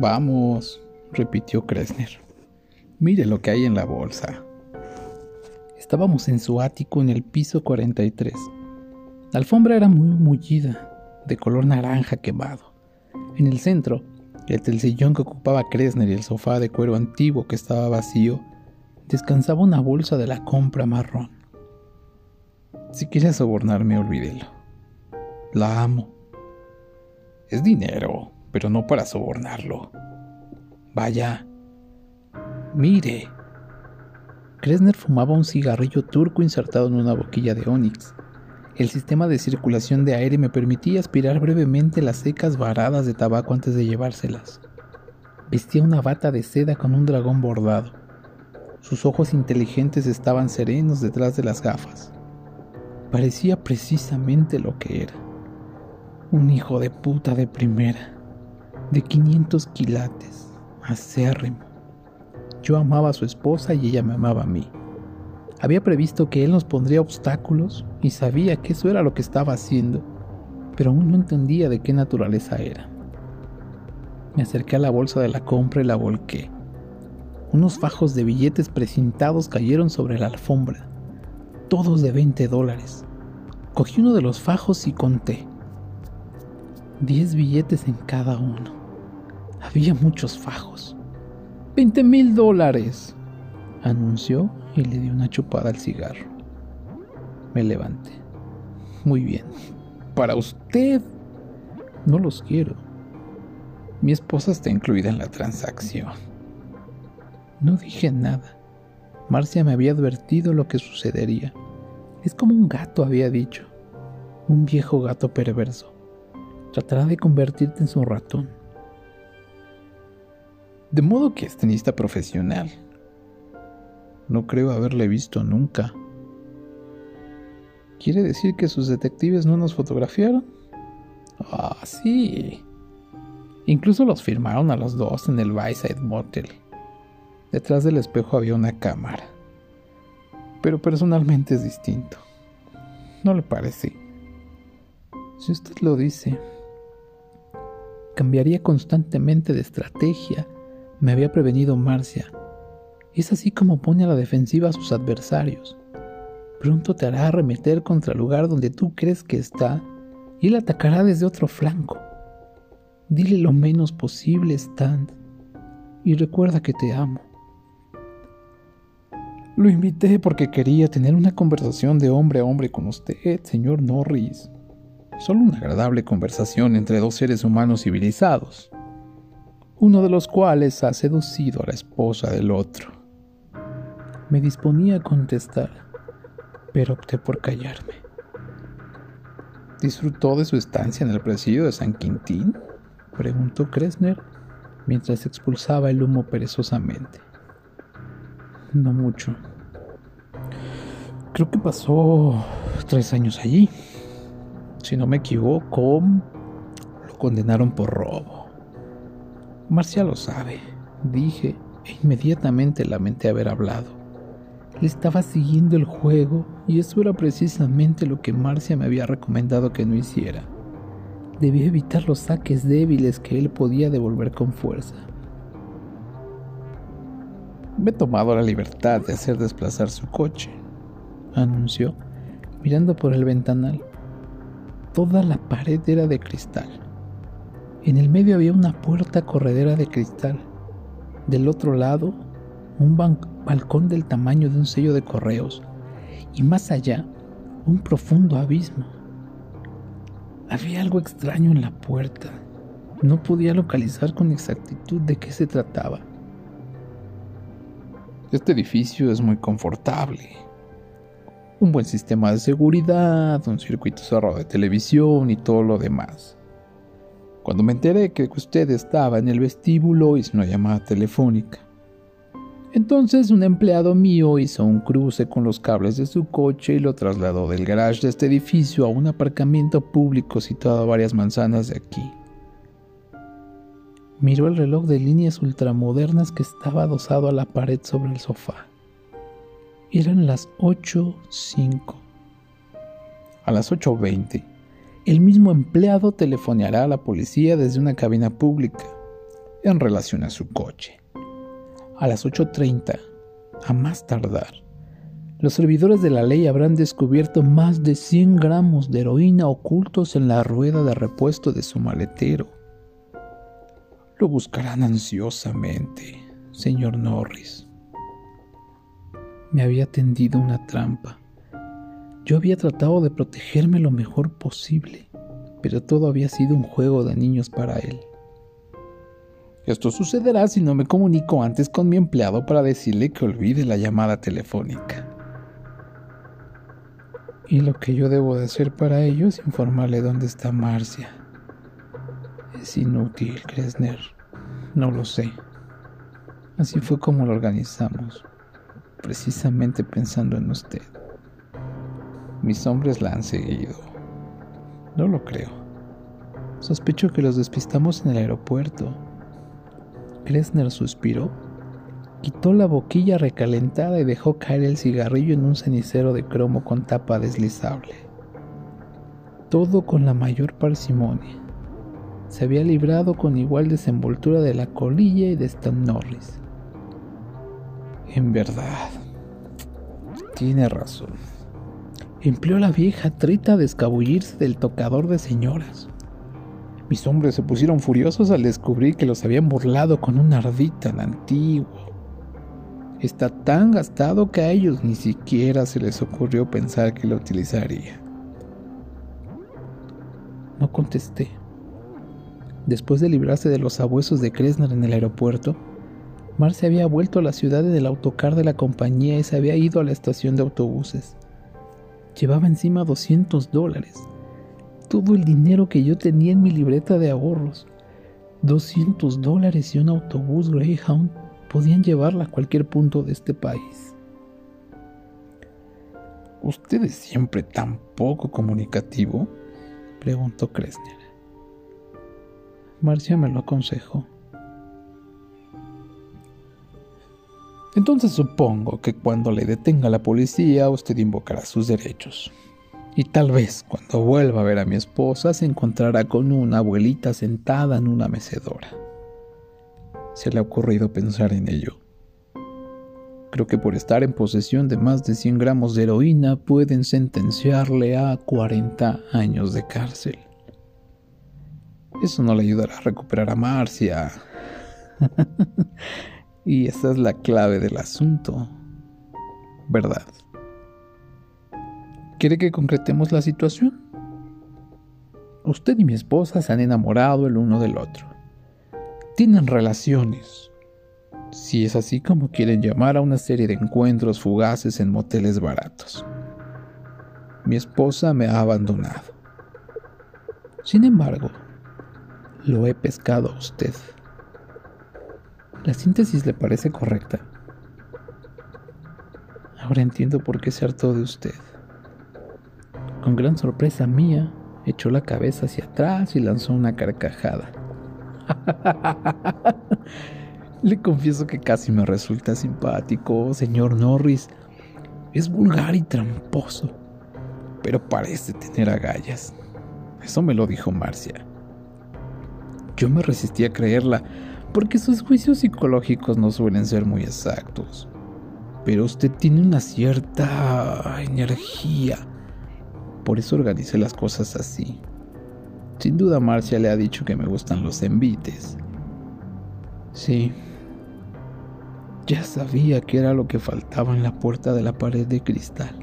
Vamos, repitió Kresner. Mire lo que hay en la bolsa. Estábamos en su ático en el piso 43. La alfombra era muy mullida, de color naranja quemado. En el centro, entre el sillón que ocupaba Kresner y el sofá de cuero antiguo que estaba vacío, descansaba una bolsa de la compra marrón. Si quiere sobornarme, olvídelo. La amo. Es dinero, pero no para sobornarlo. Vaya. Mire. Kresner fumaba un cigarrillo turco insertado en una boquilla de ónix. El sistema de circulación de aire me permitía aspirar brevemente las secas varadas de tabaco antes de llevárselas. Vestía una bata de seda con un dragón bordado. Sus ojos inteligentes estaban serenos detrás de las gafas. Parecía precisamente lo que era. Un hijo de puta de primera, de 500 quilates, acérrimo. Yo amaba a su esposa y ella me amaba a mí. Había previsto que él nos pondría obstáculos y sabía que eso era lo que estaba haciendo, pero aún no entendía de qué naturaleza era. Me acerqué a la bolsa de la compra y la volqué. Unos fajos de billetes precintados cayeron sobre la alfombra, todos de 20 dólares. Cogí uno de los fajos y conté. Diez billetes en cada uno. Había muchos fajos. ¡20 mil dólares! anunció y le di una chupada al cigarro. Me levanté. Muy bien. Para usted. No los quiero. Mi esposa está incluida en la transacción. No dije nada. Marcia me había advertido lo que sucedería. Es como un gato, había dicho. Un viejo gato perverso. Tratará de convertirte en su ratón. De modo que es tenista profesional. No creo haberle visto nunca. ¿Quiere decir que sus detectives no nos fotografiaron? Ah, sí. Incluso los firmaron a los dos en el Byside Motel. Detrás del espejo había una cámara. Pero personalmente es distinto. ¿No le parece? Si usted lo dice, cambiaría constantemente de estrategia, me había prevenido Marcia. Es así como pone a la defensiva a sus adversarios. Pronto te hará arremeter contra el lugar donde tú crees que está y él atacará desde otro flanco. Dile lo menos posible, Stan, y recuerda que te amo. Lo invité porque quería tener una conversación de hombre a hombre con usted, señor Norris. Solo una agradable conversación entre dos seres humanos civilizados, uno de los cuales ha seducido a la esposa del otro. Me disponía a contestar, pero opté por callarme. ¿Disfrutó de su estancia en el presidio de San Quintín? preguntó Kresner mientras expulsaba el humo perezosamente. No mucho. Creo que pasó tres años allí. Si no me equivoco, lo condenaron por robo. Marcia lo sabe, dije, e inmediatamente lamenté haber hablado. Le estaba siguiendo el juego y eso era precisamente lo que Marcia me había recomendado que no hiciera. Debía evitar los saques débiles que él podía devolver con fuerza. Me he tomado la libertad de hacer desplazar su coche, anunció, mirando por el ventanal. Toda la pared era de cristal. En el medio había una puerta corredera de cristal. Del otro lado, un balcón del tamaño de un sello de correos. Y más allá, un profundo abismo. Había algo extraño en la puerta. No podía localizar con exactitud de qué se trataba. Este edificio es muy confortable. Un buen sistema de seguridad, un circuito cerrado de televisión y todo lo demás. Cuando me enteré que usted estaba en el vestíbulo hice una llamada telefónica. Entonces un empleado mío hizo un cruce con los cables de su coche y lo trasladó del garage de este edificio a un aparcamiento público situado a varias manzanas de aquí. Miró el reloj de líneas ultramodernas que estaba adosado a la pared sobre el sofá. Eran las 8.05. A las 8.20, el mismo empleado telefoneará a la policía desde una cabina pública. en relación a su coche. A las 8.30, a más tardar, los servidores de la ley habrán descubierto más de 100 gramos de heroína ocultos en la rueda de repuesto de su maletero. Lo buscarán ansiosamente, señor Norris. Me había tendido una trampa. Yo había tratado de protegerme lo mejor posible, pero todo había sido un juego de niños para él. Esto sucederá si no me comunico antes con mi empleado para decirle que olvide la llamada telefónica. Y lo que yo debo de hacer para ello es informarle dónde está Marcia. Es inútil, Kresner. No lo sé. Así fue como lo organizamos, precisamente pensando en usted. Mis hombres la han seguido. No lo creo. Sospecho que los despistamos en el aeropuerto. Kresner suspiró Quitó la boquilla recalentada y dejó caer el cigarrillo en un cenicero de cromo con tapa deslizable. Todo con la mayor parsimonia. Se había librado con igual desenvoltura de la colilla y de Stan Norris. En verdad, tiene razón. Empleó la vieja trita de escabullirse del tocador de señoras. Mis hombres se pusieron furiosos al descubrir que los habían burlado con un ardid tan antiguo está tan gastado que a ellos ni siquiera se les ocurrió pensar que lo utilizaría. No contesté. Después de librarse de los abuesos de Kresner en el aeropuerto, Mar se había vuelto a la ciudad en el autocar de la compañía y se había ido a la estación de autobuses. Llevaba encima 200 dólares, todo el dinero que yo tenía en mi libreta de ahorros. 200 dólares y un autobús Greyhound podían llevarla a cualquier punto de este país. ¿Usted es siempre tan poco comunicativo? preguntó Kresner. Marcia me lo aconsejó. Entonces supongo que cuando le detenga la policía usted invocará sus derechos. Y tal vez cuando vuelva a ver a mi esposa se encontrará con una abuelita sentada en una mecedora se le ha ocurrido pensar en ello. Creo que por estar en posesión de más de 100 gramos de heroína pueden sentenciarle a 40 años de cárcel. Eso no le ayudará a recuperar a Marcia. y esa es la clave del asunto. ¿Verdad? ¿Quiere que concretemos la situación? Usted y mi esposa se han enamorado el uno del otro tienen relaciones. Si es así como quieren llamar a una serie de encuentros fugaces en moteles baratos. Mi esposa me ha abandonado. Sin embargo, lo he pescado a usted. ¿La síntesis le parece correcta? Ahora entiendo por qué se hartó de usted. Con gran sorpresa mía, echó la cabeza hacia atrás y lanzó una carcajada. Le confieso que casi me resulta simpático, señor Norris. Es vulgar y tramposo, pero parece tener agallas. Eso me lo dijo Marcia. Yo me resistí a creerla, porque sus juicios psicológicos no suelen ser muy exactos. Pero usted tiene una cierta energía. Por eso organicé las cosas así. Sin duda Marcia le ha dicho que me gustan los envites. Sí. Ya sabía que era lo que faltaba en la puerta de la pared de cristal.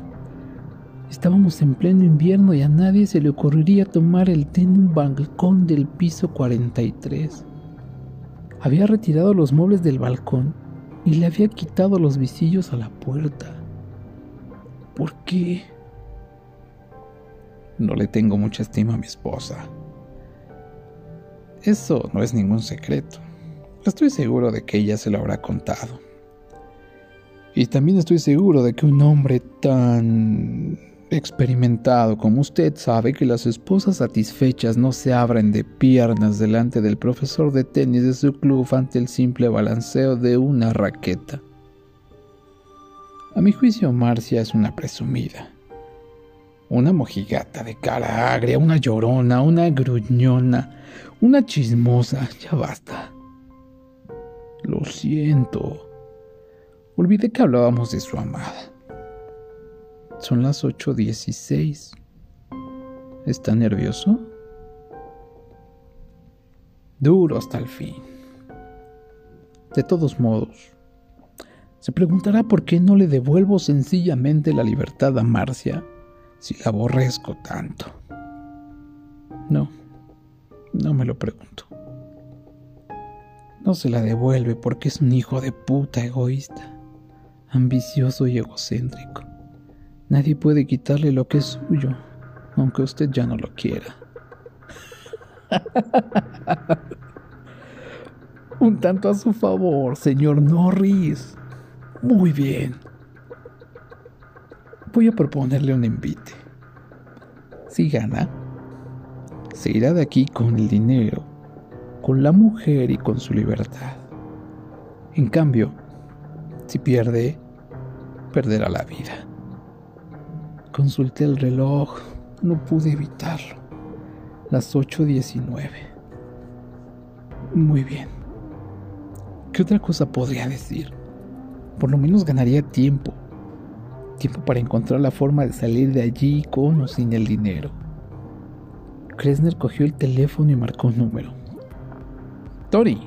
Estábamos en pleno invierno y a nadie se le ocurriría tomar el té en un balcón del piso 43. Había retirado los muebles del balcón y le había quitado los visillos a la puerta. ¿Por qué? No le tengo mucha estima a mi esposa. Eso no es ningún secreto. Estoy seguro de que ella se lo habrá contado. Y también estoy seguro de que un hombre tan experimentado como usted sabe que las esposas satisfechas no se abren de piernas delante del profesor de tenis de su club ante el simple balanceo de una raqueta. A mi juicio, Marcia es una presumida. Una mojigata de cara agria, una llorona, una gruñona, una chismosa, ya basta. Lo siento. Olvidé que hablábamos de su amada. Son las 8.16. ¿Está nervioso? Duro hasta el fin. De todos modos, se preguntará por qué no le devuelvo sencillamente la libertad a Marcia si la aborrezco tanto. No, no me lo pregunto. No se la devuelve porque es un hijo de puta egoísta, ambicioso y egocéntrico. Nadie puede quitarle lo que es suyo, aunque usted ya no lo quiera. Un tanto a su favor, señor Norris. Muy bien. Voy a proponerle un invite. Si gana, se irá de aquí con el dinero, con la mujer y con su libertad. En cambio, si pierde, perderá la vida. Consulté el reloj, no pude evitarlo. Las 8.19. Muy bien. ¿Qué otra cosa podría decir? Por lo menos ganaría tiempo. Tiempo para encontrar la forma de salir de allí con o sin el dinero. Kresner cogió el teléfono y marcó un número. Tori.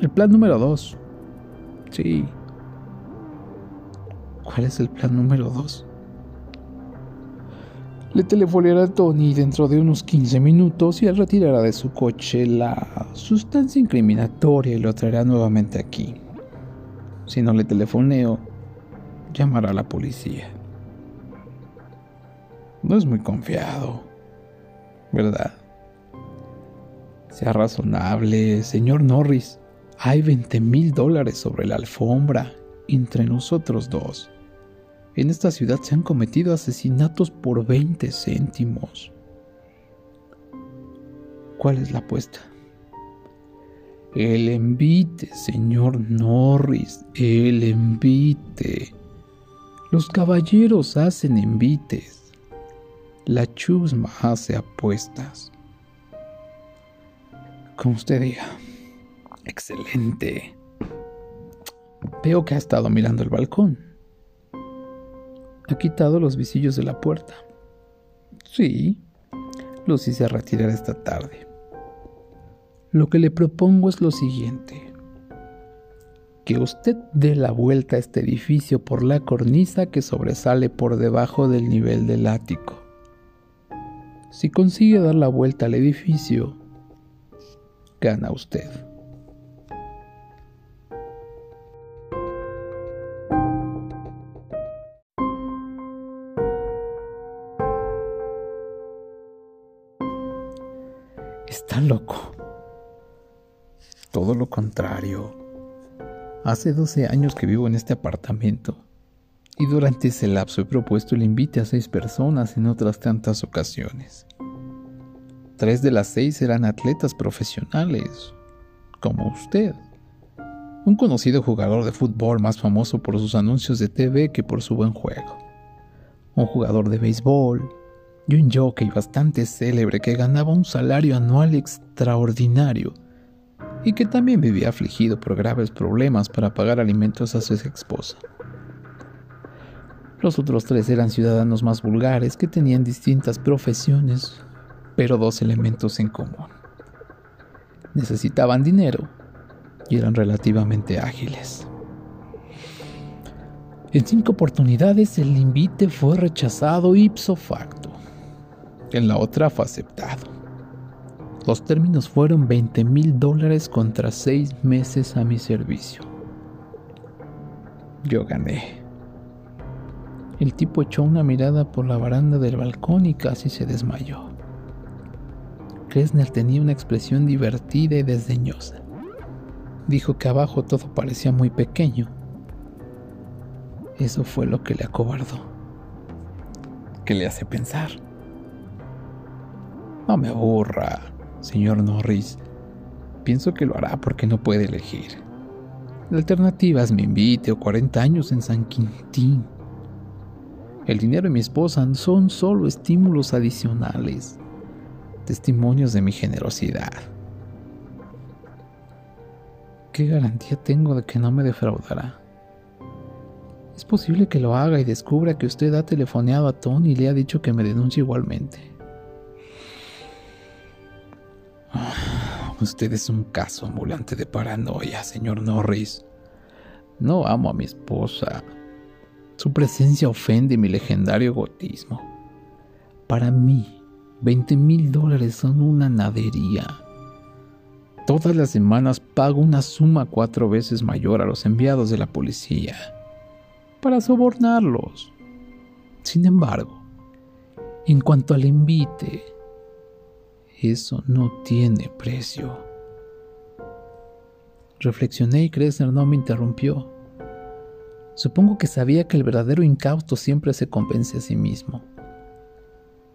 El plan número 2. Sí. ¿Cuál es el plan número 2? Le telefoneará a Tony dentro de unos 15 minutos y él retirará de su coche la sustancia incriminatoria y lo traerá nuevamente aquí. Si no le telefoneo, llamará a la policía. No es muy confiado, ¿verdad? Sea razonable, señor Norris. Hay 20 mil dólares sobre la alfombra entre nosotros dos. En esta ciudad se han cometido asesinatos por 20 céntimos. ¿Cuál es la apuesta? El envite, señor Norris, el envite. Los caballeros hacen envites. La chusma hace apuestas. Como usted diga. Excelente. Veo que ha estado mirando el balcón. Ha quitado los visillos de la puerta. Sí, los hice retirar esta tarde. Lo que le propongo es lo siguiente. Que usted dé la vuelta a este edificio por la cornisa que sobresale por debajo del nivel del ático. Si consigue dar la vuelta al edificio, gana usted. Loco. Todo lo contrario. Hace 12 años que vivo en este apartamento y durante ese lapso he propuesto el invite a seis personas en otras tantas ocasiones. Tres de las seis eran atletas profesionales, como usted. Un conocido jugador de fútbol más famoso por sus anuncios de TV que por su buen juego. Un jugador de béisbol, y un jockey bastante célebre que ganaba un salario anual extraordinario y que también vivía afligido por graves problemas para pagar alimentos a su esposa. Los otros tres eran ciudadanos más vulgares que tenían distintas profesiones, pero dos elementos en común. Necesitaban dinero y eran relativamente ágiles. En cinco oportunidades el invite fue rechazado ipso facto. En la otra fue aceptado. Los términos fueron 20 mil dólares contra seis meses a mi servicio. Yo gané. El tipo echó una mirada por la baranda del balcón y casi se desmayó. Kresner tenía una expresión divertida y desdeñosa. Dijo que abajo todo parecía muy pequeño. Eso fue lo que le acobardó. ¿Qué le hace pensar? No me aburra, señor Norris. Pienso que lo hará porque no puede elegir. La alternativa es mi invite o 40 años en San Quintín. El dinero y mi esposa son solo estímulos adicionales, testimonios de mi generosidad. ¿Qué garantía tengo de que no me defraudará? Es posible que lo haga y descubra que usted ha telefoneado a Tony y le ha dicho que me denuncie igualmente. Usted es un caso ambulante de paranoia, señor Norris. No amo a mi esposa. Su presencia ofende mi legendario gotismo. Para mí, 20 mil dólares son una nadería. Todas las semanas pago una suma cuatro veces mayor a los enviados de la policía para sobornarlos. Sin embargo, en cuanto al envite, eso no tiene precio. Reflexioné y Kressner no me interrumpió. Supongo que sabía que el verdadero incausto siempre se convence a sí mismo.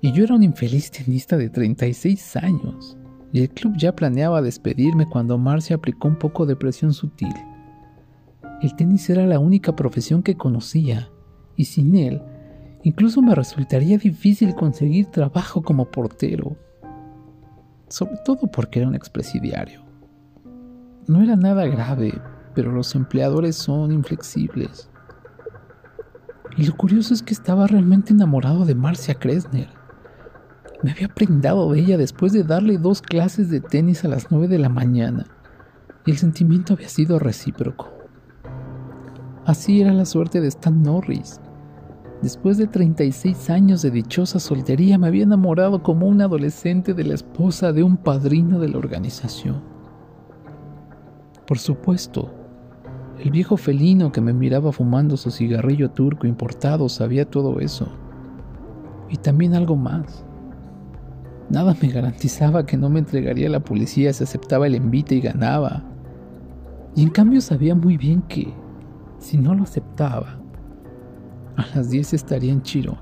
Y yo era un infeliz tenista de 36 años, y el club ya planeaba despedirme cuando Marcia aplicó un poco de presión sutil. El tenis era la única profesión que conocía, y sin él, incluso me resultaría difícil conseguir trabajo como portero, sobre todo porque era un expresidiario. No era nada grave, pero los empleadores son inflexibles. Y lo curioso es que estaba realmente enamorado de Marcia Kressner. Me había prendado de ella después de darle dos clases de tenis a las nueve de la mañana, y el sentimiento había sido recíproco. Así era la suerte de Stan Norris. Después de 36 años de dichosa soltería, me había enamorado como un adolescente de la esposa de un padrino de la organización. Por supuesto, el viejo felino que me miraba fumando su cigarrillo turco importado sabía todo eso. Y también algo más. Nada me garantizaba que no me entregaría a la policía si aceptaba el envite y ganaba. Y en cambio sabía muy bien que, si no lo aceptaba, a las 10 estaría en Chirona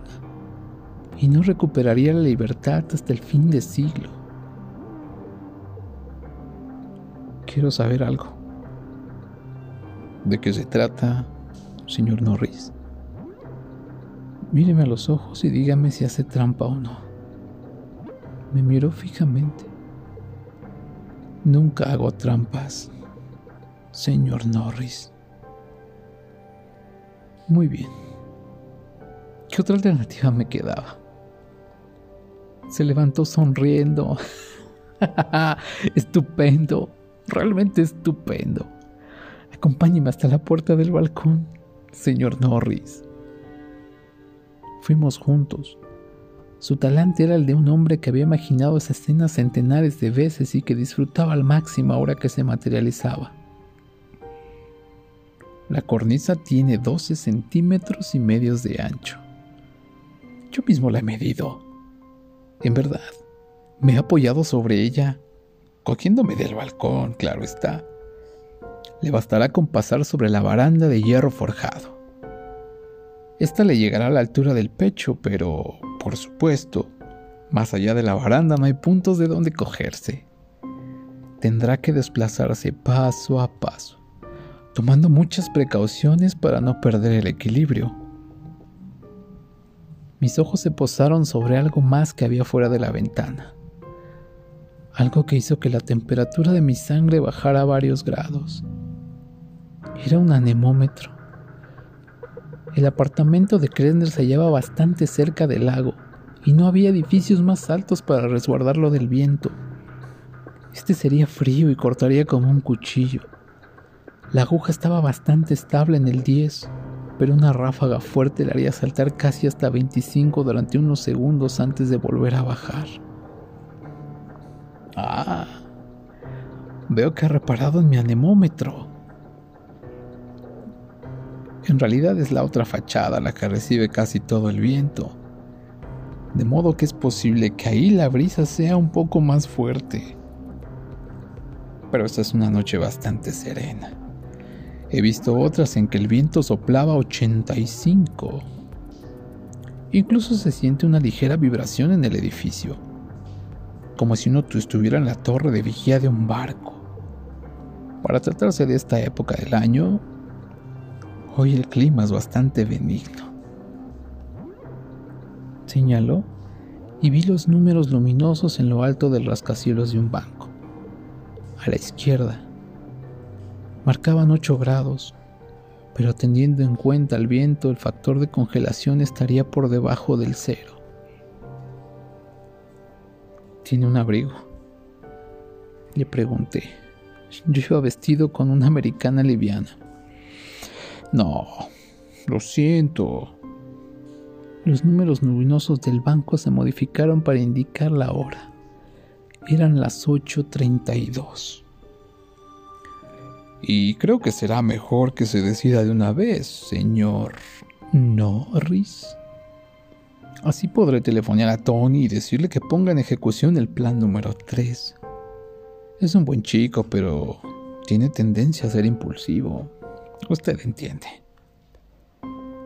y no recuperaría la libertad hasta el fin de siglo. Quiero saber algo. ¿De qué se trata, señor Norris? Míreme a los ojos y dígame si hace trampa o no. Me miró fijamente. Nunca hago trampas, señor Norris. Muy bien. ¿Qué otra alternativa me quedaba? Se levantó sonriendo. estupendo, realmente estupendo. Acompáñeme hasta la puerta del balcón, señor Norris. Fuimos juntos. Su talante era el de un hombre que había imaginado esa escena centenares de veces y que disfrutaba al máximo ahora que se materializaba. La cornisa tiene 12 centímetros y medios de ancho. Yo mismo la he medido. En verdad, me he apoyado sobre ella, cogiéndome del balcón, claro está. Le bastará con pasar sobre la baranda de hierro forjado. Esta le llegará a la altura del pecho, pero, por supuesto, más allá de la baranda no hay puntos de donde cogerse. Tendrá que desplazarse paso a paso tomando muchas precauciones para no perder el equilibrio. Mis ojos se posaron sobre algo más que había fuera de la ventana, algo que hizo que la temperatura de mi sangre bajara varios grados. Era un anemómetro. El apartamento de Kressner se hallaba bastante cerca del lago y no había edificios más altos para resguardarlo del viento. Este sería frío y cortaría como un cuchillo. La aguja estaba bastante estable en el 10, pero una ráfaga fuerte le haría saltar casi hasta 25 durante unos segundos antes de volver a bajar. Ah, veo que ha reparado en mi anemómetro. En realidad es la otra fachada la que recibe casi todo el viento, de modo que es posible que ahí la brisa sea un poco más fuerte. Pero esta es una noche bastante serena. He visto otras en que el viento soplaba 85. Incluso se siente una ligera vibración en el edificio, como si uno estuviera en la torre de vigía de un barco. Para tratarse de esta época del año, hoy el clima es bastante benigno. Señaló y vi los números luminosos en lo alto del rascacielos de un banco. A la izquierda, Marcaban 8 grados, pero teniendo en cuenta el viento, el factor de congelación estaría por debajo del cero. ¿Tiene un abrigo? Le pregunté. Yo iba vestido con una americana liviana. No, lo siento. Los números luminosos del banco se modificaron para indicar la hora. Eran las 8.32. Y creo que será mejor que se decida de una vez, señor Norris. Así podré telefonear a Tony y decirle que ponga en ejecución el plan número 3. Es un buen chico, pero tiene tendencia a ser impulsivo. Usted entiende.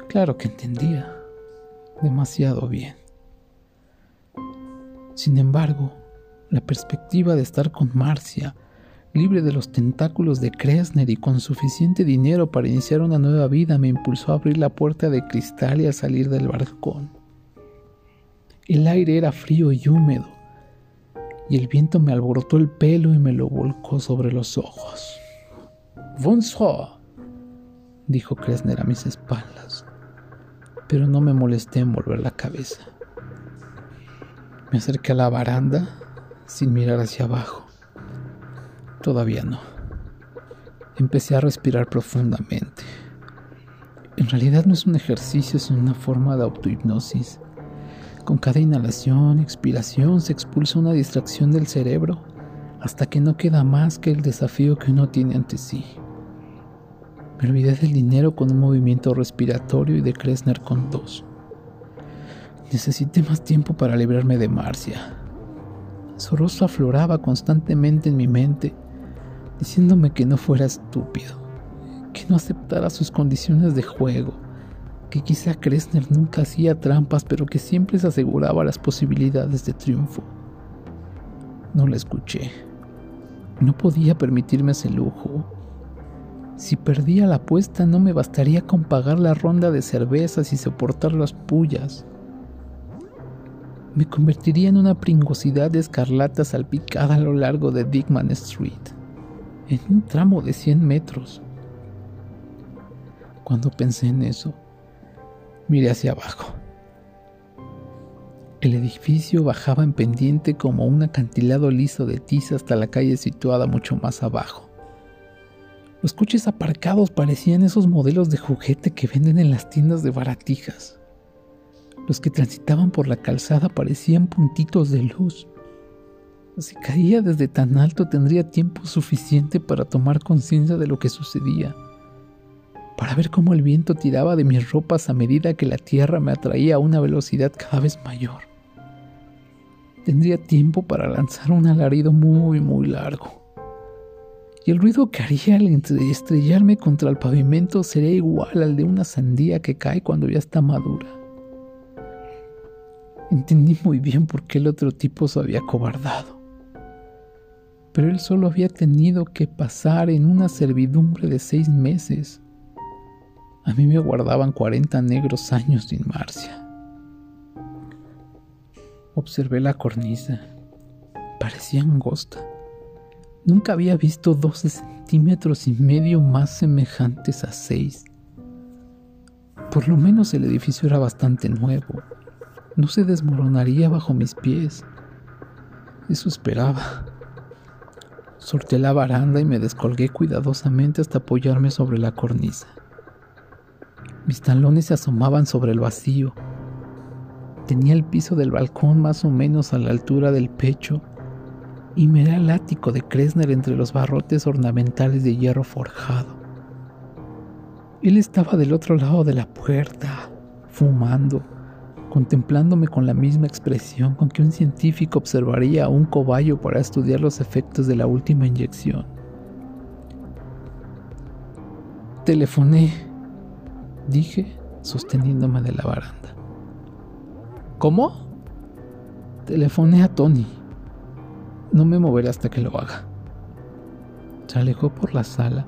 Claro que entendía. Demasiado bien. Sin embargo, la perspectiva de estar con Marcia libre de los tentáculos de Kresner y con suficiente dinero para iniciar una nueva vida, me impulsó a abrir la puerta de cristal y a salir del balcón. El aire era frío y húmedo, y el viento me alborotó el pelo y me lo volcó sobre los ojos. Bonsoir, dijo Kresner a mis espaldas, pero no me molesté en volver la cabeza. Me acerqué a la baranda sin mirar hacia abajo. Todavía no. Empecé a respirar profundamente. En realidad no es un ejercicio, sino una forma de autohipnosis. Con cada inhalación, expiración, se expulsa una distracción del cerebro hasta que no queda más que el desafío que uno tiene ante sí. Me olvidé del dinero con un movimiento respiratorio y de Kresner con dos. Necesité más tiempo para librarme de Marcia. Su rostro afloraba constantemente en mi mente diciéndome que no fuera estúpido, que no aceptara sus condiciones de juego, que quizá Kressner nunca hacía trampas, pero que siempre se aseguraba las posibilidades de triunfo. No la escuché. No podía permitirme ese lujo. Si perdía la apuesta no me bastaría con pagar la ronda de cervezas y soportar las pullas. Me convertiría en una pringosidad de escarlata salpicada a lo largo de Dickman Street en un tramo de 100 metros. Cuando pensé en eso, miré hacia abajo. El edificio bajaba en pendiente como un acantilado liso de tiza hasta la calle situada mucho más abajo. Los coches aparcados parecían esos modelos de juguete que venden en las tiendas de baratijas. Los que transitaban por la calzada parecían puntitos de luz. Si caía desde tan alto tendría tiempo suficiente para tomar conciencia de lo que sucedía, para ver cómo el viento tiraba de mis ropas a medida que la tierra me atraía a una velocidad cada vez mayor. Tendría tiempo para lanzar un alarido muy, muy largo. Y el ruido que haría al estrellarme contra el pavimento sería igual al de una sandía que cae cuando ya está madura. Entendí muy bien por qué el otro tipo se había cobardado pero él solo había tenido que pasar en una servidumbre de seis meses. A mí me guardaban cuarenta negros años sin Marcia. Observé la cornisa. Parecía angosta. Nunca había visto doce centímetros y medio más semejantes a seis. Por lo menos el edificio era bastante nuevo. No se desmoronaría bajo mis pies. Eso esperaba. Sorté la baranda y me descolgué cuidadosamente hasta apoyarme sobre la cornisa. Mis talones se asomaban sobre el vacío. Tenía el piso del balcón más o menos a la altura del pecho y miré el ático de Kresner entre los barrotes ornamentales de hierro forjado. Él estaba del otro lado de la puerta, fumando contemplándome con la misma expresión con que un científico observaría a un cobayo para estudiar los efectos de la última inyección. Telefoné, dije, sosteniéndome de la baranda. ¿Cómo? Telefoné a Tony. No me moveré hasta que lo haga. Se alejó por la sala,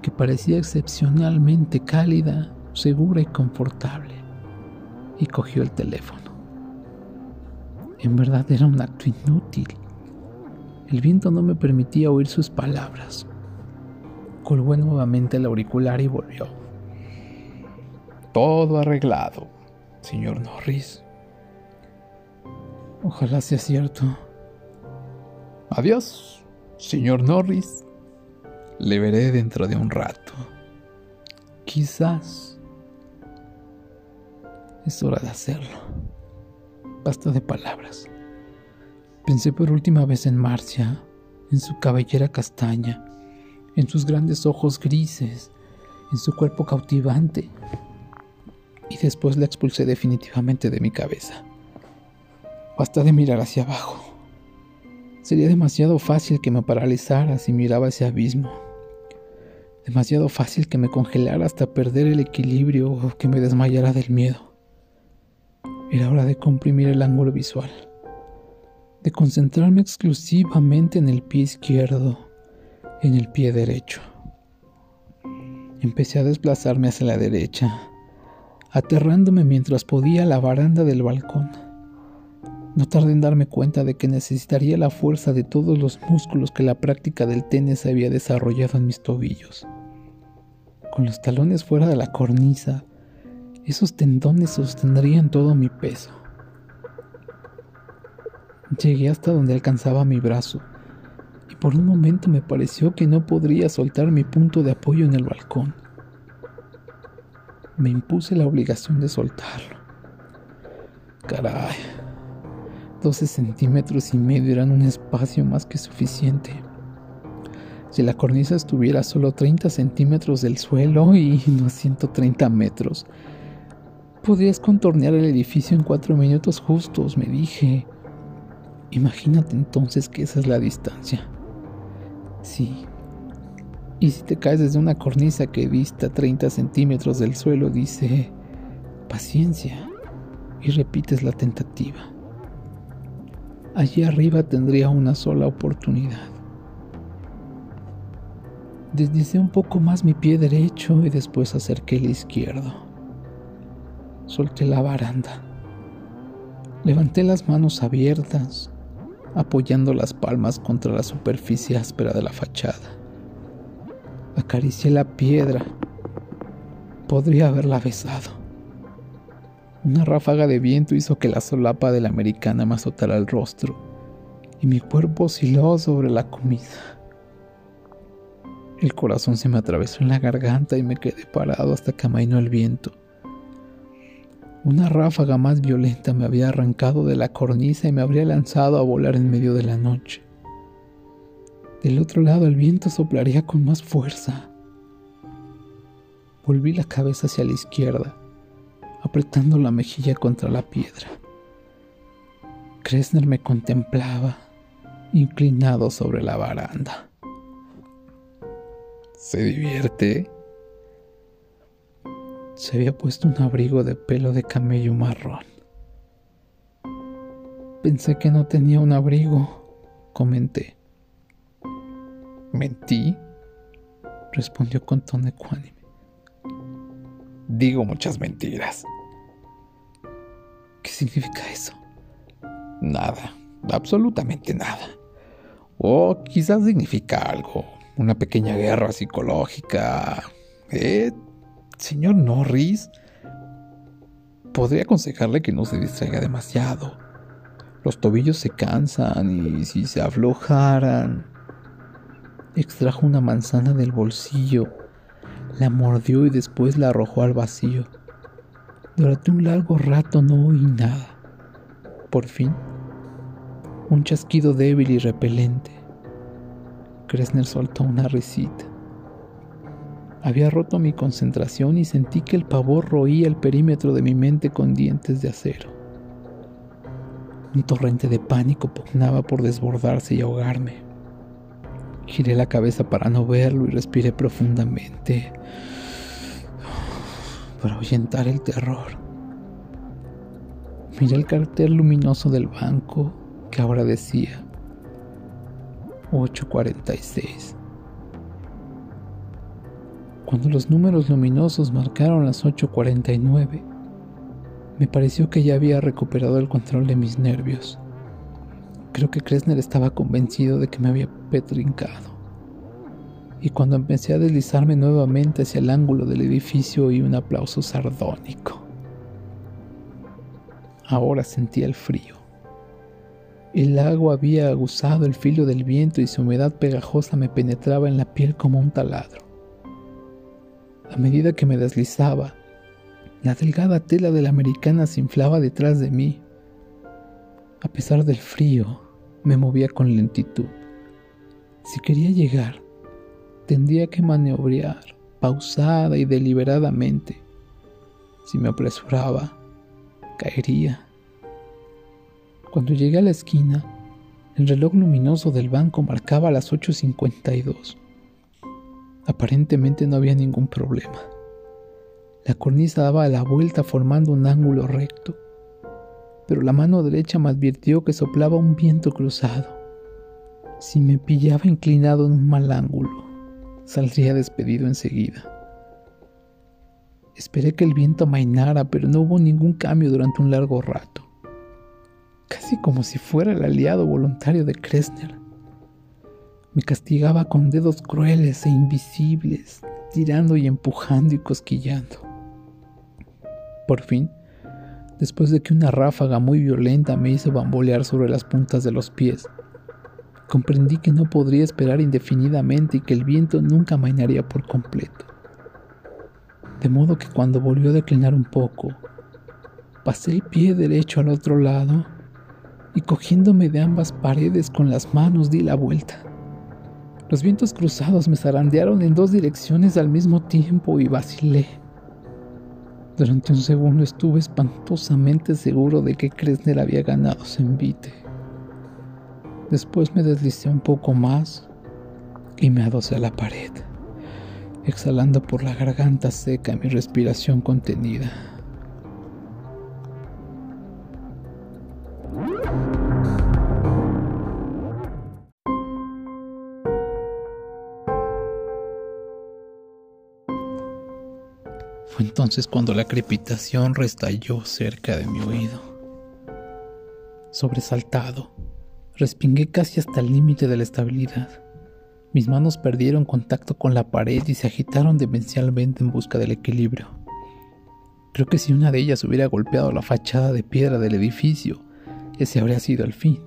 que parecía excepcionalmente cálida, segura y confortable y cogió el teléfono. En verdad era un acto inútil. El viento no me permitía oír sus palabras. Colgó nuevamente el auricular y volvió. Todo arreglado, señor Norris. Ojalá sea cierto. Adiós, señor Norris. Le veré dentro de un rato. Quizás es hora de hacerlo. Basta de palabras. Pensé por última vez en Marcia, en su cabellera castaña, en sus grandes ojos grises, en su cuerpo cautivante, y después la expulsé definitivamente de mi cabeza. Basta de mirar hacia abajo. Sería demasiado fácil que me paralizara si miraba ese abismo. Demasiado fácil que me congelara hasta perder el equilibrio o que me desmayara del miedo. Era hora de comprimir el ángulo visual, de concentrarme exclusivamente en el pie izquierdo, en el pie derecho. Empecé a desplazarme hacia la derecha, aterrándome mientras podía la baranda del balcón. No tardé en darme cuenta de que necesitaría la fuerza de todos los músculos que la práctica del tenis había desarrollado en mis tobillos. Con los talones fuera de la cornisa, esos tendones sostendrían todo mi peso. Llegué hasta donde alcanzaba mi brazo y por un momento me pareció que no podría soltar mi punto de apoyo en el balcón. Me impuse la obligación de soltarlo. Caray, 12 centímetros y medio eran un espacio más que suficiente. Si la cornisa estuviera solo 30 centímetros del suelo y no 130 metros, Podrías contornear el edificio en cuatro minutos justos, me dije. Imagínate entonces que esa es la distancia. Sí. Y si te caes desde una cornisa que dista 30 centímetros del suelo, dice, paciencia, y repites la tentativa. Allí arriba tendría una sola oportunidad. Deslicé un poco más mi pie derecho y después acerqué el izquierdo solté la baranda. Levanté las manos abiertas, apoyando las palmas contra la superficie áspera de la fachada. Acaricié la piedra. Podría haberla besado. Una ráfaga de viento hizo que la solapa de la americana me azotara el rostro y mi cuerpo osciló sobre la comida. El corazón se me atravesó en la garganta y me quedé parado hasta que amainó el viento. Una ráfaga más violenta me había arrancado de la cornisa y me habría lanzado a volar en medio de la noche. Del otro lado el viento soplaría con más fuerza. Volví la cabeza hacia la izquierda, apretando la mejilla contra la piedra. Kressner me contemplaba, inclinado sobre la baranda. ¿Se divierte? Se había puesto un abrigo de pelo de camello marrón. Pensé que no tenía un abrigo, comenté. ¿Mentí? respondió con tono ecuánime. Digo muchas mentiras. ¿Qué significa eso? Nada, absolutamente nada. O quizás significa algo, una pequeña guerra psicológica. Eh, Señor Norris, podría aconsejarle que no se distraiga demasiado. Los tobillos se cansan y si se aflojaran... Extrajo una manzana del bolsillo, la mordió y después la arrojó al vacío. Durante un largo rato no oí nada. Por fin, un chasquido débil y repelente. Kressner soltó una risita. Había roto mi concentración y sentí que el pavor roía el perímetro de mi mente con dientes de acero. Un torrente de pánico pugnaba por desbordarse y ahogarme. Giré la cabeza para no verlo y respiré profundamente para ahuyentar el terror. Miré el cartel luminoso del banco que ahora decía 846. Cuando los números luminosos marcaron las 8.49, me pareció que ya había recuperado el control de mis nervios. Creo que Kressner estaba convencido de que me había petrincado. y cuando empecé a deslizarme nuevamente hacia el ángulo del edificio oí un aplauso sardónico. Ahora sentía el frío. El agua había aguzado el filo del viento y su humedad pegajosa me penetraba en la piel como un taladro. A medida que me deslizaba, la delgada tela de la americana se inflaba detrás de mí. A pesar del frío, me movía con lentitud. Si quería llegar, tendría que maniobrar pausada y deliberadamente. Si me apresuraba, caería. Cuando llegué a la esquina, el reloj luminoso del banco marcaba las 8.52. Aparentemente no había ningún problema. La cornisa daba la vuelta formando un ángulo recto, pero la mano derecha me advirtió que soplaba un viento cruzado. Si me pillaba inclinado en un mal ángulo, saldría despedido enseguida. Esperé que el viento amainara, pero no hubo ningún cambio durante un largo rato casi como si fuera el aliado voluntario de Kressner. Me castigaba con dedos crueles e invisibles, tirando y empujando y cosquillando. Por fin, después de que una ráfaga muy violenta me hizo bambolear sobre las puntas de los pies, comprendí que no podría esperar indefinidamente y que el viento nunca amainaría por completo. De modo que cuando volvió a declinar un poco, pasé el pie derecho al otro lado y cogiéndome de ambas paredes con las manos di la vuelta. Los vientos cruzados me zarandearon en dos direcciones al mismo tiempo y vacilé. Durante un segundo estuve espantosamente seguro de que Kressner había ganado su envite. Después me deslicé un poco más y me adosé a la pared, exhalando por la garganta seca mi respiración contenida. Entonces cuando la crepitación restalló cerca de mi oído. Sobresaltado, respingué casi hasta el límite de la estabilidad. Mis manos perdieron contacto con la pared y se agitaron demencialmente en busca del equilibrio. Creo que si una de ellas hubiera golpeado la fachada de piedra del edificio, ese habría sido el fin.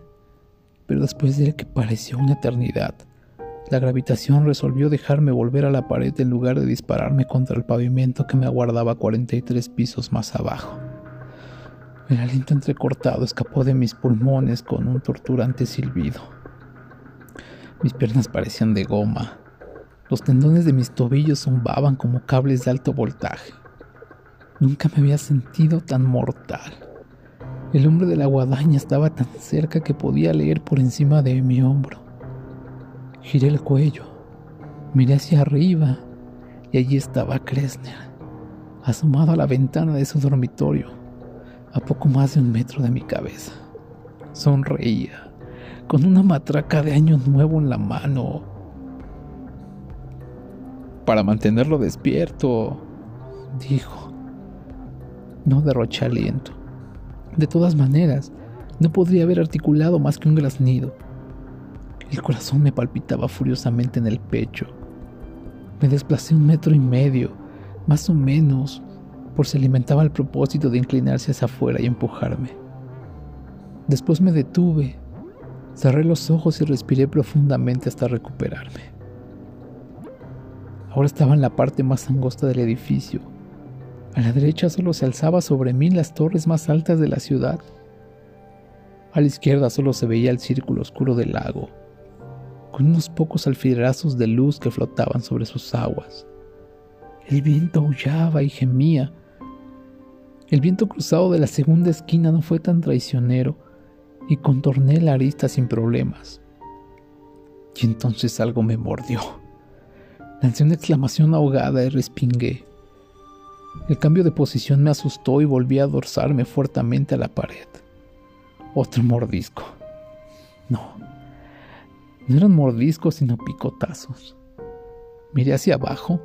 Pero después de que pareció una eternidad, la gravitación resolvió dejarme volver a la pared en lugar de dispararme contra el pavimento que me aguardaba 43 pisos más abajo. El aliento entrecortado escapó de mis pulmones con un torturante silbido. Mis piernas parecían de goma. Los tendones de mis tobillos zumbaban como cables de alto voltaje. Nunca me había sentido tan mortal. El hombre de la guadaña estaba tan cerca que podía leer por encima de mi hombro. Giré el cuello, miré hacia arriba y allí estaba Kressner, asomado a la ventana de su dormitorio, a poco más de un metro de mi cabeza. Sonreía, con una matraca de año nuevo en la mano. Para mantenerlo despierto, dijo. No derroché aliento. De todas maneras, no podría haber articulado más que un graznido. El corazón me palpitaba furiosamente en el pecho. Me desplacé un metro y medio, más o menos, por si alimentaba el propósito de inclinarse hacia afuera y empujarme. Después me detuve, cerré los ojos y respiré profundamente hasta recuperarme. Ahora estaba en la parte más angosta del edificio. A la derecha solo se alzaba sobre mí las torres más altas de la ciudad. A la izquierda solo se veía el círculo oscuro del lago con unos pocos alfilerazos de luz que flotaban sobre sus aguas. El viento aullaba y gemía. El viento cruzado de la segunda esquina no fue tan traicionero y contorné la arista sin problemas. Y entonces algo me mordió. Lancé una exclamación ahogada y respingué. El cambio de posición me asustó y volví a dorsarme fuertemente a la pared. Otro mordisco. No, no eran mordiscos sino picotazos. Miré hacia abajo.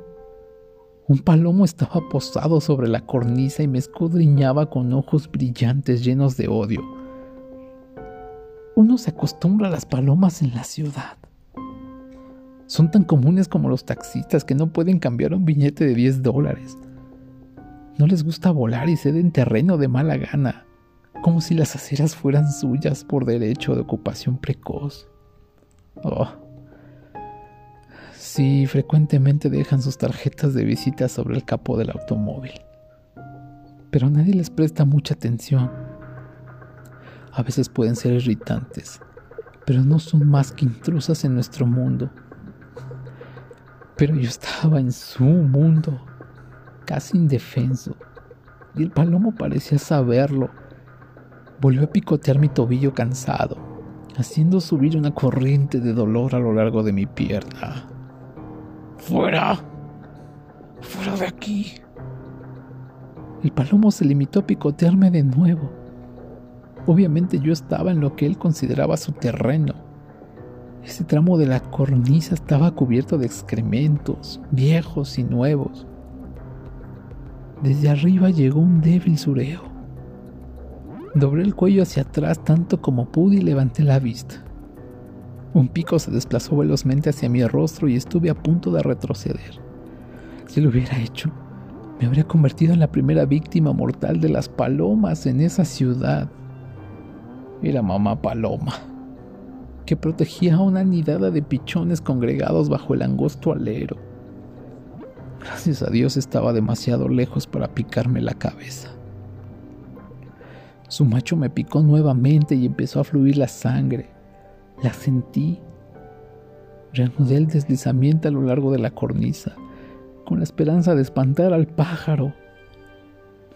Un palomo estaba posado sobre la cornisa y me escudriñaba con ojos brillantes llenos de odio. Uno se acostumbra a las palomas en la ciudad. Son tan comunes como los taxistas que no pueden cambiar un billete de 10 dólares. No les gusta volar y ceden terreno de mala gana, como si las aceras fueran suyas por derecho de ocupación precoz. Oh. Sí, frecuentemente dejan sus tarjetas de visita sobre el capó del automóvil. Pero nadie les presta mucha atención. A veces pueden ser irritantes, pero no son más que intrusas en nuestro mundo pero yo estaba en su mundo, casi indefenso, y el palomo parecía saberlo. Volvió a picotear mi tobillo cansado, haciendo subir una corriente de dolor a lo largo de mi pierna. ¡Fuera! ¡Fuera de aquí! El palomo se limitó a picotearme de nuevo. Obviamente yo estaba en lo que él consideraba su terreno ese tramo de la cornisa estaba cubierto de excrementos, viejos y nuevos. Desde arriba llegó un débil sureo. Doblé el cuello hacia atrás tanto como pude y levanté la vista. Un pico se desplazó velozmente hacia mi rostro y estuve a punto de retroceder. Si lo hubiera hecho, me habría convertido en la primera víctima mortal de las palomas en esa ciudad. Era mamá paloma que protegía a una nidada de pichones congregados bajo el angosto alero. Gracias a Dios estaba demasiado lejos para picarme la cabeza. Su macho me picó nuevamente y empezó a fluir la sangre. La sentí. Reanudé el deslizamiento a lo largo de la cornisa, con la esperanza de espantar al pájaro.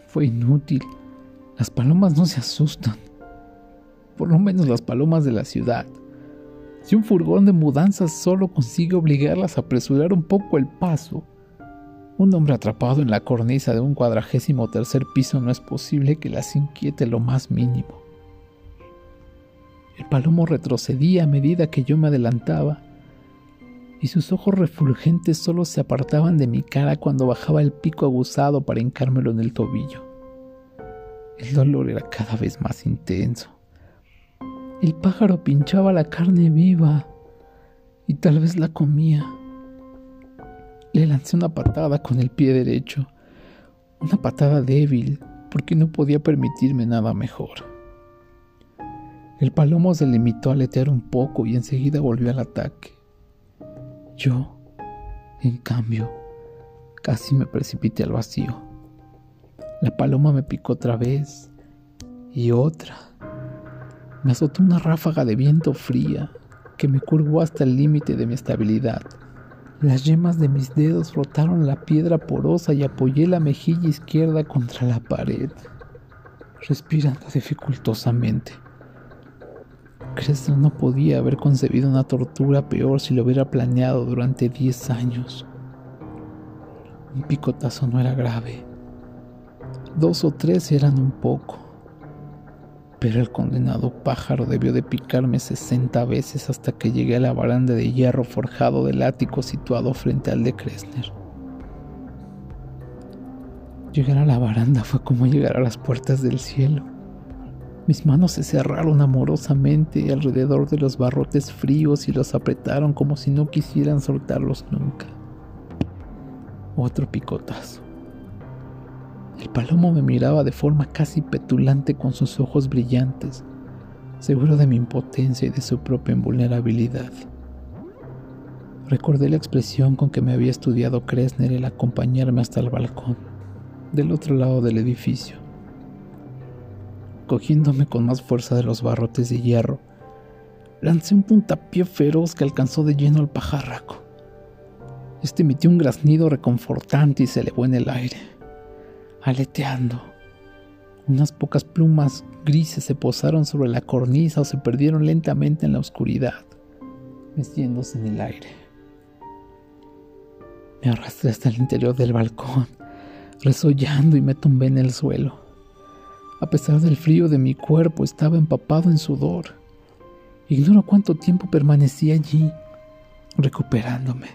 Fue inútil. Las palomas no se asustan. Por lo menos las palomas de la ciudad. Si un furgón de mudanzas solo consigue obligarlas a apresurar un poco el paso, un hombre atrapado en la cornisa de un cuadragésimo tercer piso no es posible que las inquiete lo más mínimo. El palomo retrocedía a medida que yo me adelantaba, y sus ojos refulgentes solo se apartaban de mi cara cuando bajaba el pico aguzado para hincármelo en el tobillo. El dolor era cada vez más intenso. El pájaro pinchaba la carne viva y tal vez la comía. Le lancé una patada con el pie derecho, una patada débil, porque no podía permitirme nada mejor. El palomo se limitó a aletear un poco y enseguida volvió al ataque. Yo, en cambio, casi me precipité al vacío. La paloma me picó otra vez y otra me azotó una ráfaga de viento fría que me curvó hasta el límite de mi estabilidad. Las yemas de mis dedos frotaron la piedra porosa y apoyé la mejilla izquierda contra la pared, respirando dificultosamente. Cresta no podía haber concebido una tortura peor si lo hubiera planeado durante diez años. Un picotazo no era grave. Dos o tres eran un poco el condenado pájaro debió de picarme sesenta veces hasta que llegué a la baranda de hierro forjado del ático situado frente al de Kressner. Llegar a la baranda fue como llegar a las puertas del cielo. Mis manos se cerraron amorosamente alrededor de los barrotes fríos y los apretaron como si no quisieran soltarlos nunca. Otro picotazo. El palomo me miraba de forma casi petulante con sus ojos brillantes, seguro de mi impotencia y de su propia invulnerabilidad. Recordé la expresión con que me había estudiado Kressner el acompañarme hasta el balcón, del otro lado del edificio. Cogiéndome con más fuerza de los barrotes de hierro, lancé un puntapié feroz que alcanzó de lleno al pajarraco. Este emitió un graznido reconfortante y se elevó en el aire aleteando. Unas pocas plumas grises se posaron sobre la cornisa o se perdieron lentamente en la oscuridad, meciéndose en el aire. Me arrastré hasta el interior del balcón, resollando y me tumbé en el suelo. A pesar del frío de mi cuerpo, estaba empapado en sudor. Ignoro cuánto tiempo permanecí allí, recuperándome.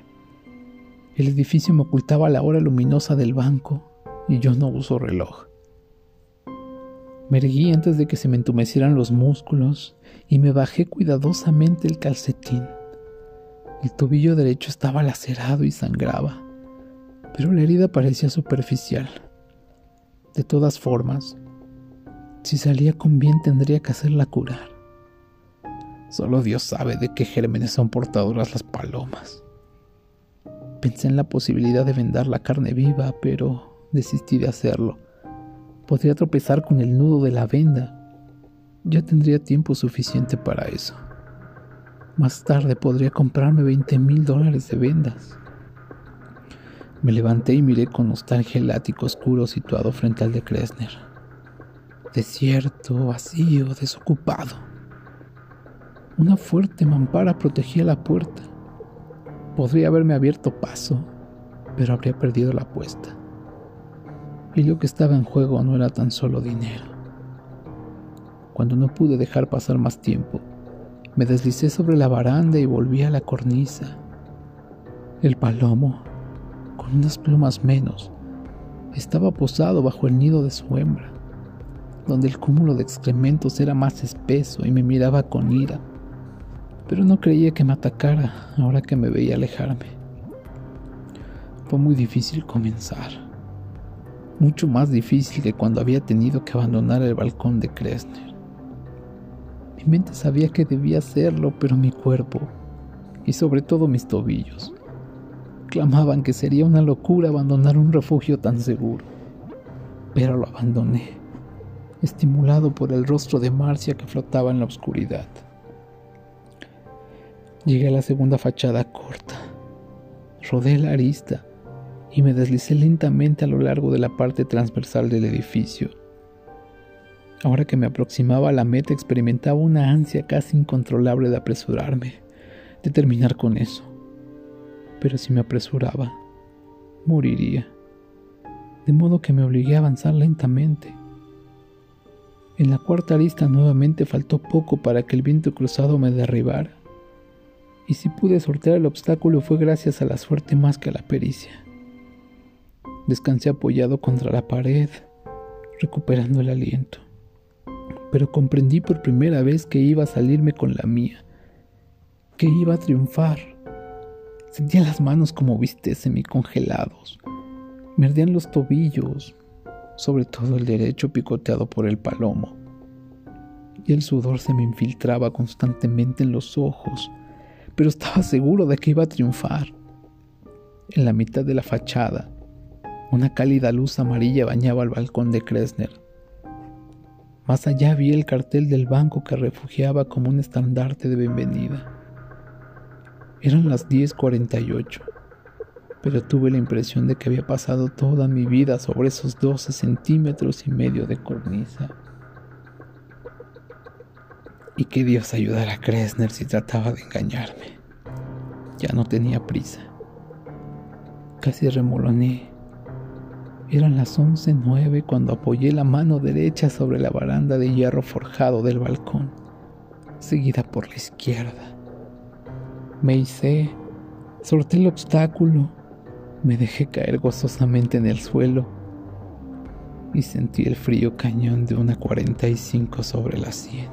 El edificio me ocultaba la hora luminosa del banco y yo no uso reloj. Me erguí antes de que se me entumecieran los músculos y me bajé cuidadosamente el calcetín. El tobillo derecho estaba lacerado y sangraba, pero la herida parecía superficial. De todas formas, si salía con bien tendría que hacerla curar. Solo Dios sabe de qué gérmenes son portadoras las palomas. Pensé en la posibilidad de vendar la carne viva, pero desistí de hacerlo. Podría tropezar con el nudo de la venda. Ya tendría tiempo suficiente para eso. Más tarde podría comprarme 20 mil dólares de vendas. Me levanté y miré con nostalgia el ático oscuro situado frente al de Kressner. Desierto, vacío, desocupado. Una fuerte mampara protegía la puerta. Podría haberme abierto paso, pero habría perdido la apuesta. Y lo que estaba en juego no era tan solo dinero. Cuando no pude dejar pasar más tiempo, me deslicé sobre la baranda y volví a la cornisa. El palomo, con unas plumas menos, estaba posado bajo el nido de su hembra, donde el cúmulo de excrementos era más espeso y me miraba con ira, pero no creía que me atacara ahora que me veía alejarme. Fue muy difícil comenzar, mucho más difícil que cuando había tenido que abandonar el balcón de Kressner. Mi mente sabía que debía hacerlo, pero mi cuerpo, y sobre todo mis tobillos, clamaban que sería una locura abandonar un refugio tan seguro. Pero lo abandoné, estimulado por el rostro de Marcia que flotaba en la oscuridad. Llegué a la segunda fachada corta, rodé la arista y me deslicé lentamente a lo largo de la parte transversal del edificio Ahora que me aproximaba a la meta experimentaba una ansia casi incontrolable de apresurarme, de terminar con eso. Pero si me apresuraba, moriría. De modo que me obligué a avanzar lentamente. En la cuarta arista nuevamente faltó poco para que el viento cruzado me derribara. Y si pude sortear el obstáculo fue gracias a la suerte más que a la pericia. Descansé apoyado contra la pared, recuperando el aliento pero comprendí por primera vez que iba a salirme con la mía, que iba a triunfar. Sentía las manos como viste semicongelados, me ardían los tobillos, sobre todo el derecho picoteado por el palomo, y el sudor se me infiltraba constantemente en los ojos, pero estaba seguro de que iba a triunfar. En la mitad de la fachada, una cálida luz amarilla bañaba el balcón de Kressner. Más allá vi el cartel del banco que refugiaba como un estandarte de bienvenida. Eran las 10:48, pero tuve la impresión de que había pasado toda mi vida sobre esos 12 centímetros y medio de cornisa. Y que Dios ayudara a Kressner si trataba de engañarme. Ya no tenía prisa. Casi remoloné eran las once nueve cuando apoyé la mano derecha sobre la baranda de hierro forjado del balcón, seguida por la izquierda. Me hice, sorté el obstáculo, me dejé caer gozosamente en el suelo y sentí el frío cañón de una 45 sobre la 100.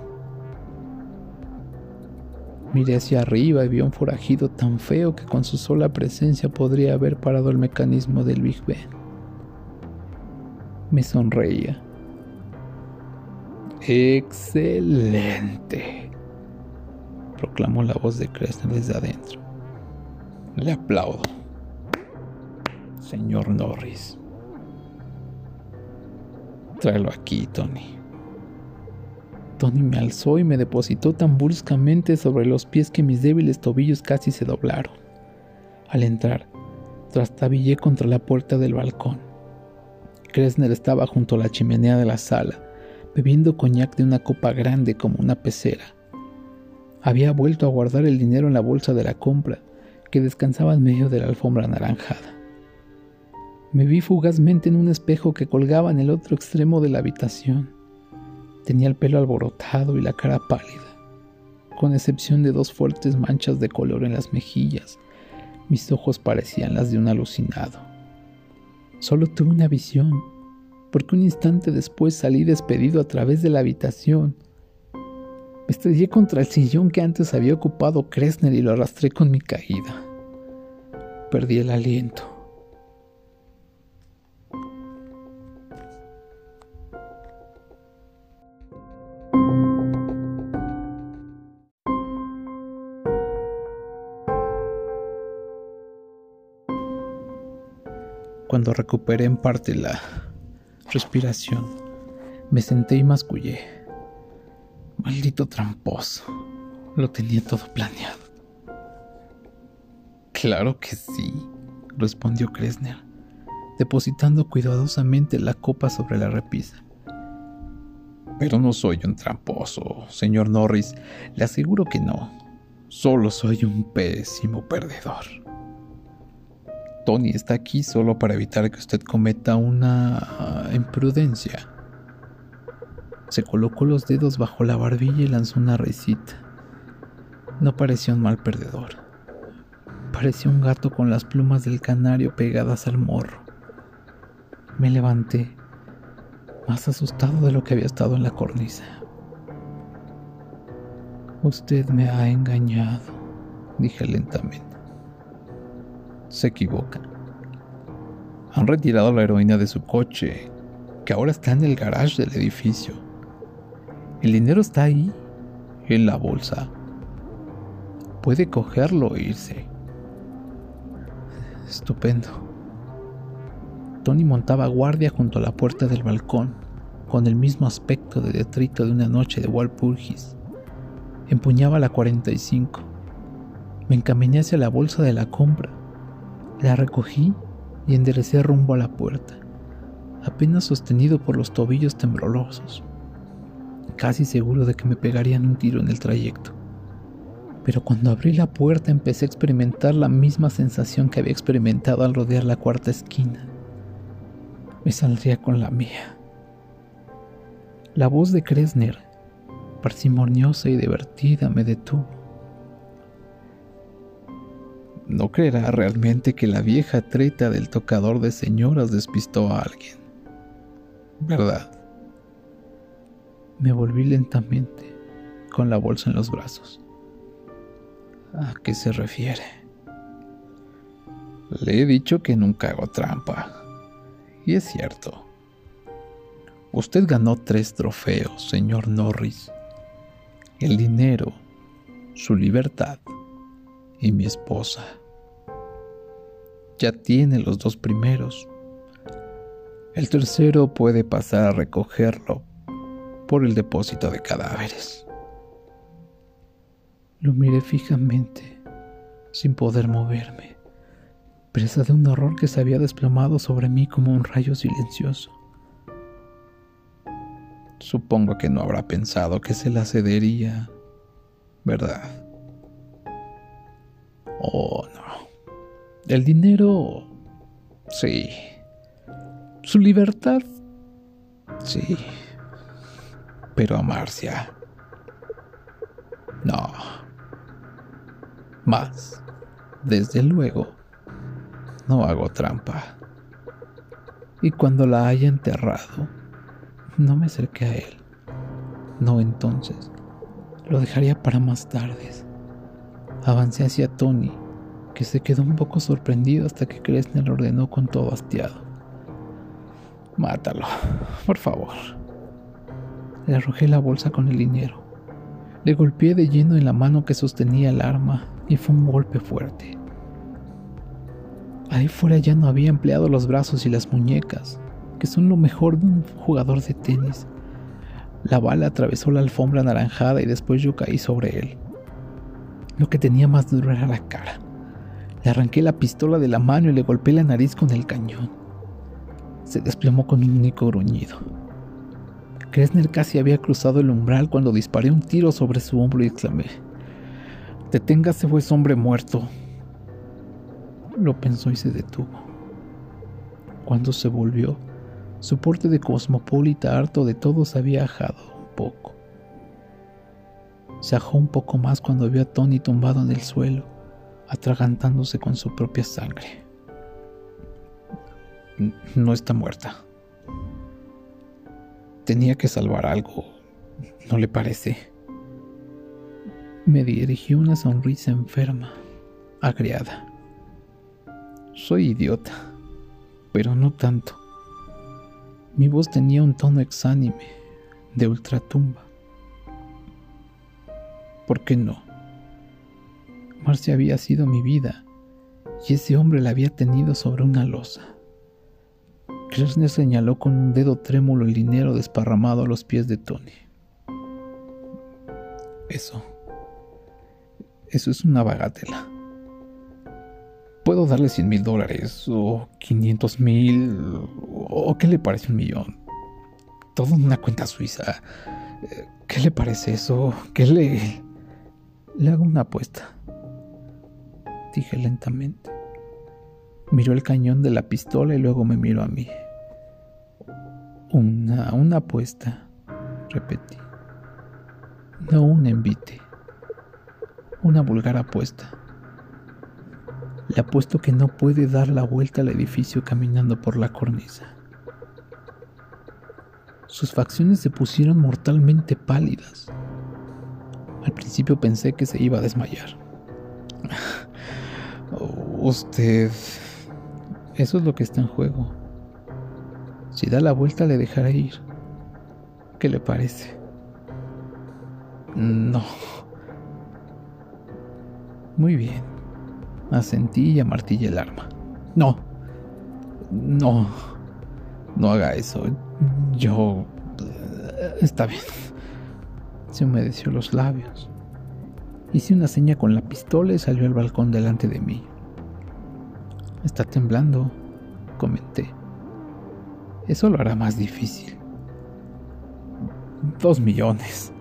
Miré hacia arriba y vi un forajido tan feo que con su sola presencia podría haber parado el mecanismo del Big Ben me sonreía. Excelente, proclamó la voz de Kressner desde adentro. Le aplaudo. Señor Norris. Tráelo aquí, Tony. Tony me alzó y me depositó tan bruscamente sobre los pies que mis débiles tobillos casi se doblaron. Al entrar, trastabillé contra la puerta del balcón. Kressner estaba junto a la chimenea de la sala, bebiendo coñac de una copa grande como una pecera. Había vuelto a guardar el dinero en la bolsa de la compra, que descansaba en medio de la alfombra anaranjada. Me vi fugazmente en un espejo que colgaba en el otro extremo de la habitación. Tenía el pelo alborotado y la cara pálida, con excepción de dos fuertes manchas de color en las mejillas. Mis ojos parecían las de un alucinado. Solo tuve una visión, porque un instante después salí despedido a través de la habitación Me estrellé contra el sillón que antes había ocupado Kressner y lo arrastré con mi caída. Perdí el aliento. Cuando recuperé en parte la respiración, me senté y mascullé. Maldito tramposo. Lo tenía todo planeado. Claro que sí, respondió Kressner, depositando cuidadosamente la copa sobre la repisa. Pero no soy un tramposo, señor Norris. Le aseguro que no. Solo soy un pésimo perdedor. Tony está aquí solo para evitar que usted cometa una ah, imprudencia. Se colocó los dedos bajo la barbilla y lanzó una risita. No parecía un mal perdedor. Parecía un gato con las plumas del canario pegadas al morro. Me levanté, más asustado de lo que había estado en la cornisa. Usted me ha engañado, dije lentamente se equivoca. Han retirado a la heroína de su coche, que ahora está en el garage del edificio. El dinero está ahí, en la bolsa. Puede cogerlo e irse. Estupendo. Tony montaba guardia junto a la puerta del balcón, con el mismo aspecto de detrito de una noche de Walpurgis. Empuñaba la 45. Me encaminé hacia la bolsa de la compra la recogí y enderecé rumbo a la puerta, apenas sostenido por los tobillos temblorosos, casi seguro de que me pegarían un tiro en el trayecto. Pero cuando abrí la puerta empecé a experimentar la misma sensación que había experimentado al rodear la cuarta esquina. Me saldría con la mía. La voz de Kressner, parsimoniosa y divertida, me detuvo. No creerá realmente que la vieja treta del tocador de señoras despistó a alguien. ¿Verdad? Me volví lentamente, con la bolsa en los brazos. ¿A qué se refiere? Le he dicho que nunca hago trampa. Y es cierto. Usted ganó tres trofeos, señor Norris. El dinero, su libertad y mi esposa. Ya tiene los dos primeros. El tercero puede pasar a recogerlo por el depósito de cadáveres. Lo miré fijamente, sin poder moverme, presa de un horror que se había desplomado sobre mí como un rayo silencioso. Supongo que no habrá pensado que se la cedería, ¿verdad? Oh, no. El dinero... Sí. Su libertad... Sí. Pero a Marcia... No. Más. Desde luego. No hago trampa. Y cuando la haya enterrado, no me acerqué a él. No entonces. Lo dejaría para más tarde. Avancé hacia Tony, que se quedó un poco sorprendido hasta que Kressner ordenó con todo hastiado. Mátalo, por favor. Le arrojé la bolsa con el dinero. Le golpeé de lleno en la mano que sostenía el arma y fue un golpe fuerte. Ahí fuera ya no había empleado los brazos y las muñecas, que son lo mejor de un jugador de tenis. La bala atravesó la alfombra anaranjada y después yo caí sobre él. Lo que tenía más duro era la cara. Le arranqué la pistola de la mano y le golpeé la nariz con el cañón. Se desplomó con un único gruñido. Kressner casi había cruzado el umbral cuando disparé un tiro sobre su hombro y exclamé: Deténgase, pues hombre muerto. Lo pensó y se detuvo. Cuando se volvió, su porte de cosmopolita harto de todo se había ajado un poco. Se ajó un poco más cuando vio a Tony tumbado en el suelo, atragantándose con su propia sangre. No está muerta. Tenía que salvar algo, ¿no le parece? Me dirigió una sonrisa enferma, agriada. Soy idiota, pero no tanto. Mi voz tenía un tono exánime, de ultratumba. ¿Por qué no? Marcia había sido mi vida y ese hombre la había tenido sobre una losa. Kressner señaló con un dedo trémulo el dinero desparramado a los pies de Tony. Eso. Eso es una bagatela. Puedo darle 100 mil dólares o 500 mil o qué le parece un millón. Todo en una cuenta suiza. ¿Qué le parece eso? ¿Qué le... Le hago una apuesta. Dije lentamente. Miró el cañón de la pistola y luego me miró a mí. Una, una apuesta, repetí. No un envite. Una vulgar apuesta. Le apuesto que no puede dar la vuelta al edificio caminando por la cornisa. Sus facciones se pusieron mortalmente pálidas. Al principio pensé que se iba a desmayar. Usted eso es lo que está en juego. Si da la vuelta le dejaré ir. ¿Qué le parece? No. Muy bien. Asentí y amartillé el arma. No. No. No haga eso. Yo... Está bien. Se humedeció los labios. Hice una seña con la pistola y salió al balcón delante de mí. Está temblando, comenté. Eso lo hará más difícil. Dos millones.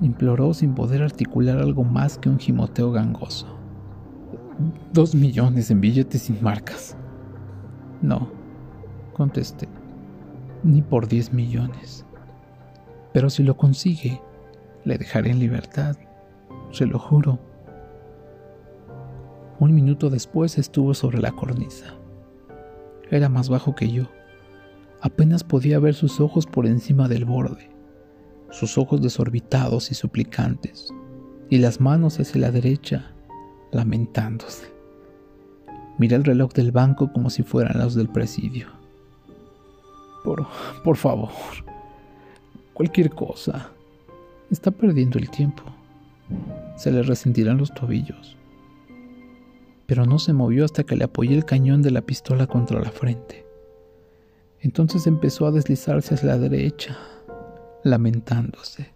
Imploró sin poder articular algo más que un gimoteo gangoso. Dos millones en billetes sin marcas. No, contesté. Ni por diez millones. Pero si lo consigue, le dejaré en libertad. Se lo juro. Un minuto después estuvo sobre la cornisa. Era más bajo que yo. Apenas podía ver sus ojos por encima del borde, sus ojos desorbitados y suplicantes, y las manos hacia la derecha, lamentándose. Miré el reloj del banco como si fueran los del presidio. Por, por favor, cualquier cosa. Está perdiendo el tiempo. Se le resentirán los tobillos pero no se movió hasta que le apoyé el cañón de la pistola contra la frente. Entonces empezó a deslizarse hacia la derecha, lamentándose.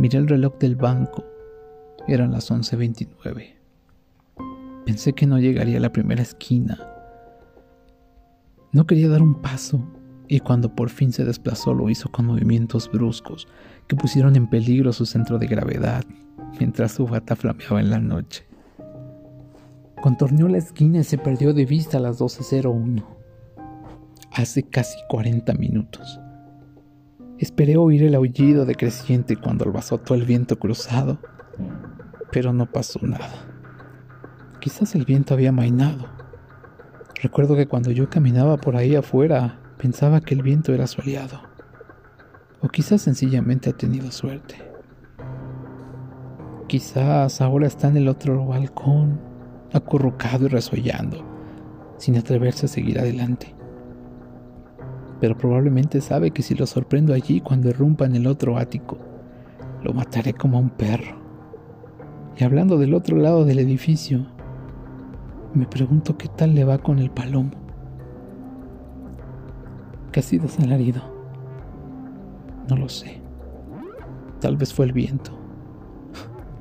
Miré el reloj del banco. Eran las 11.29. Pensé que no llegaría a la primera esquina. No quería dar un paso y cuando por fin se desplazó lo hizo con movimientos bruscos que pusieron en peligro su centro de gravedad mientras su bata flameaba en la noche. Contorneó la esquina y se perdió de vista a las 12.01. Hace casi 40 minutos. Esperé oír el aullido de creciente cuando lo azotó el viento cruzado, pero no pasó nada. Quizás el viento había mainado. Recuerdo que cuando yo caminaba por ahí afuera, pensaba que el viento era soleado. O quizás sencillamente ha tenido suerte. Quizás ahora está en el otro balcón acurrucado y resollando, sin atreverse a seguir adelante. Pero probablemente sabe que si lo sorprendo allí cuando irrumpa en el otro ático, lo mataré como a un perro. Y hablando del otro lado del edificio, me pregunto qué tal le va con el palomo. ¿Qué ha sido ese alarido? No lo sé. Tal vez fue el viento.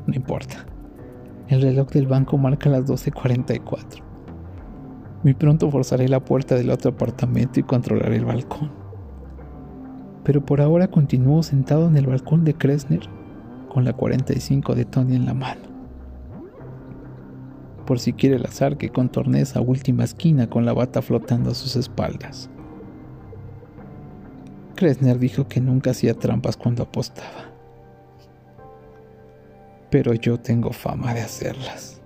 No importa. El reloj del banco marca las 12.44. Muy pronto forzaré la puerta del otro apartamento y controlaré el balcón. Pero por ahora continúo sentado en el balcón de Kressner con la 45 de Tony en la mano. Por si quiere el azar que contorne esa última esquina con la bata flotando a sus espaldas. Kressner dijo que nunca hacía trampas cuando apostaba pero yo tengo fama de hacerlas.